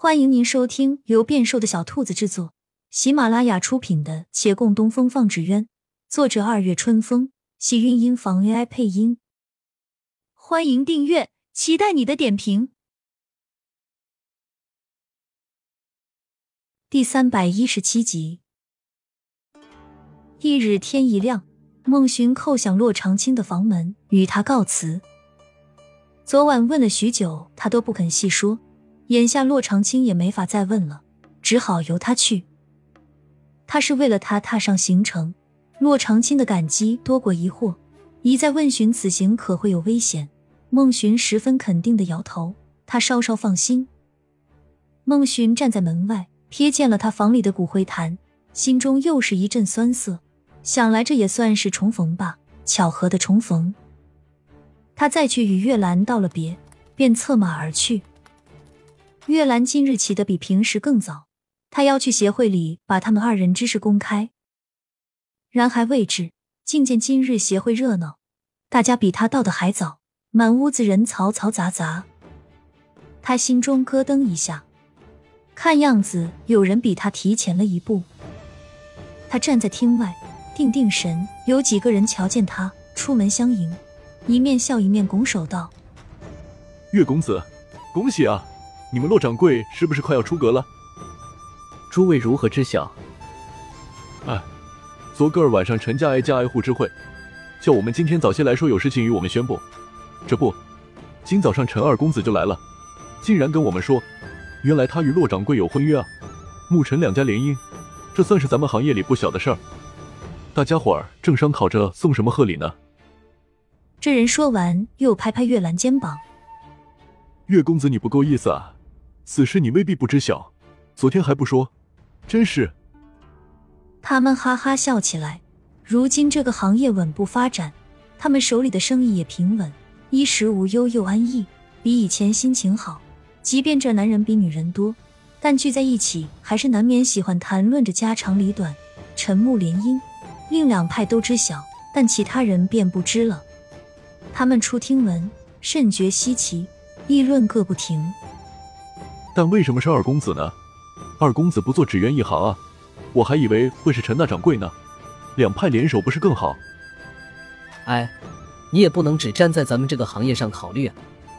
欢迎您收听由变瘦的小兔子制作、喜马拉雅出品的《且共东风放纸鸢》，作者二月春风，喜韵音房 AI 配音。欢迎订阅，期待你的点评。第三百一十七集。一日天一亮，孟寻叩响骆长青的房门，与他告辞。昨晚问了许久，他都不肯细说。眼下洛长青也没法再问了，只好由他去。他是为了他踏上行程，洛长青的感激多过疑惑，一再问询此行可会有危险。孟寻十分肯定的摇头，他稍稍放心。孟寻站在门外，瞥见了他房里的骨灰坛，心中又是一阵酸涩。想来这也算是重逢吧，巧合的重逢。他再去与月兰道了别，便策马而去。月兰今日起的比平时更早，她要去协会里把他们二人之事公开。然还未至，竟见今日协会热闹，大家比他到的还早，满屋子人嘈嘈杂杂。他心中咯噔一下，看样子有人比他提前了一步。他站在厅外，定定神，有几个人瞧见他出门相迎，一面笑一面拱手道：“岳公子，恭喜啊！”你们骆掌柜是不是快要出阁了？诸位如何知晓？哎，昨个儿晚上陈家挨家挨户知会，叫我们今天早些来说有事情与我们宣布。这不，今早上陈二公子就来了，竟然跟我们说，原来他与骆掌柜有婚约啊！牧陈两家联姻，这算是咱们行业里不小的事儿。大家伙儿正商讨着送什么贺礼呢。这人说完，又拍拍月兰肩膀：“月公子，你不够意思啊！”此事你未必不知晓，昨天还不说，真是。他们哈哈笑起来。如今这个行业稳步发展，他们手里的生意也平稳，衣食无忧又安逸，比以前心情好。即便这男人比女人多，但聚在一起还是难免喜欢谈论着家长里短，沉木联姻。另两派都知晓，但其他人便不知了。他们初听闻，甚觉稀奇，议论个不停。但为什么是二公子呢？二公子不做纸鸢一行啊？我还以为会是陈大掌柜呢。两派联手不是更好？哎，你也不能只站在咱们这个行业上考虑啊！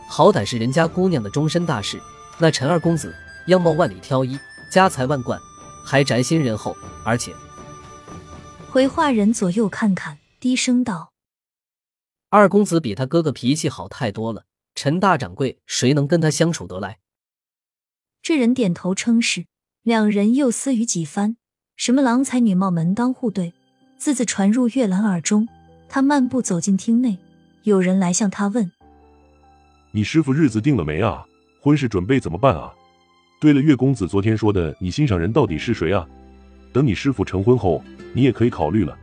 好歹是人家姑娘的终身大事。那陈二公子样貌万里挑一，家财万贯，还宅心仁厚，而且……回话人左右看看，低声道：“二公子比他哥哥脾气好太多了。陈大掌柜谁能跟他相处得来？”这人点头称是，两人又私语几番，什么郎才女貌、门当户对，字字传入月兰耳中。他漫步走进厅内，有人来向他问：“你师傅日子定了没啊？婚事准备怎么办啊？对了，岳公子昨天说的，你心上人到底是谁啊？等你师傅成婚后，你也可以考虑了。”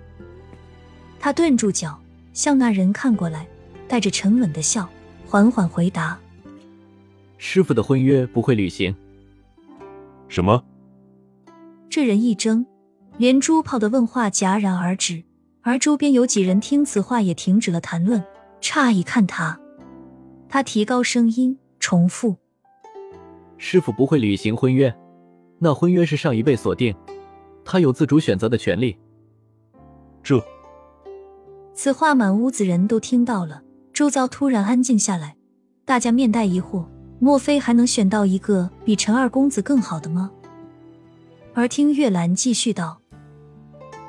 他顿住脚，向那人看过来，带着沉稳的笑，缓缓回答：“师傅的婚约不会履行。”什么？这人一怔，连珠炮的问话戛然而止，而周边有几人听此话也停止了谈论，诧异看他。他提高声音重复：“师傅不会履行婚约，那婚约是上一辈所定，他有自主选择的权利。”这，此话满屋子人都听到了，周遭突然安静下来，大家面带疑惑。莫非还能选到一个比陈二公子更好的吗？而听月兰继续道：“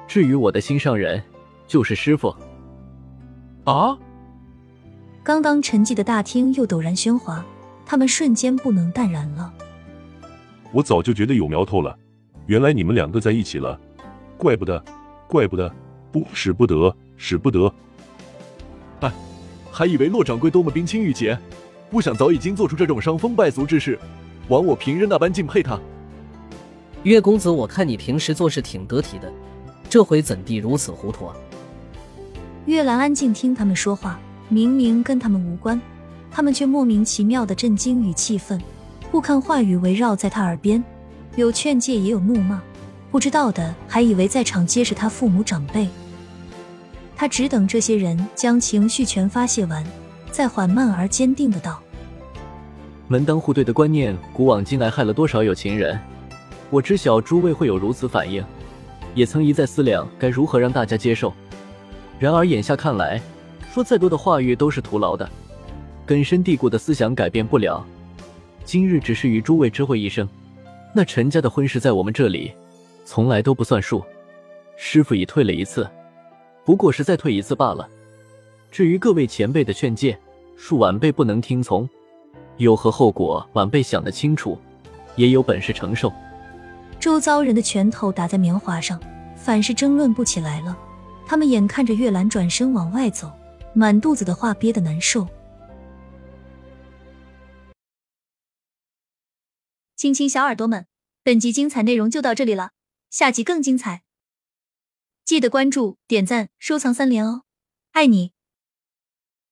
至于我的心上人，就是师傅。”啊！刚刚沉寂的大厅又陡然喧哗，他们瞬间不能淡然了。我早就觉得有苗头了，原来你们两个在一起了，怪不得，怪不得，不使不得，使不得。哎，还以为骆掌柜多么冰清玉洁。不想早已经做出这种伤风败俗之事，枉我平日那般敬佩他。岳公子，我看你平时做事挺得体的，这回怎地如此糊涂啊？月兰安静听他们说话，明明跟他们无关，他们却莫名其妙的震惊与气愤，不堪话语围绕在他耳边，有劝诫也有怒骂，不知道的还以为在场皆是他父母长辈。他只等这些人将情绪全发泄完。再缓慢而坚定的道：“门当户对的观念，古往今来害了多少有情人？我知晓诸位会有如此反应，也曾一再思量该如何让大家接受。然而眼下看来，说再多的话语都是徒劳的，根深蒂固的思想改变不了。今日只是与诸位知会一声，那陈家的婚事在我们这里从来都不算数。师傅已退了一次，不过是再退一次罢了。至于各位前辈的劝诫，恕晚辈不能听从，有何后果，晚辈想得清楚，也有本事承受。周遭人的拳头打在棉花上，反是争论不起来了。他们眼看着月兰转身往外走，满肚子的话憋得难受。亲亲小耳朵们，本集精彩内容就到这里了，下集更精彩。记得关注、点赞、收藏三连哦，爱你！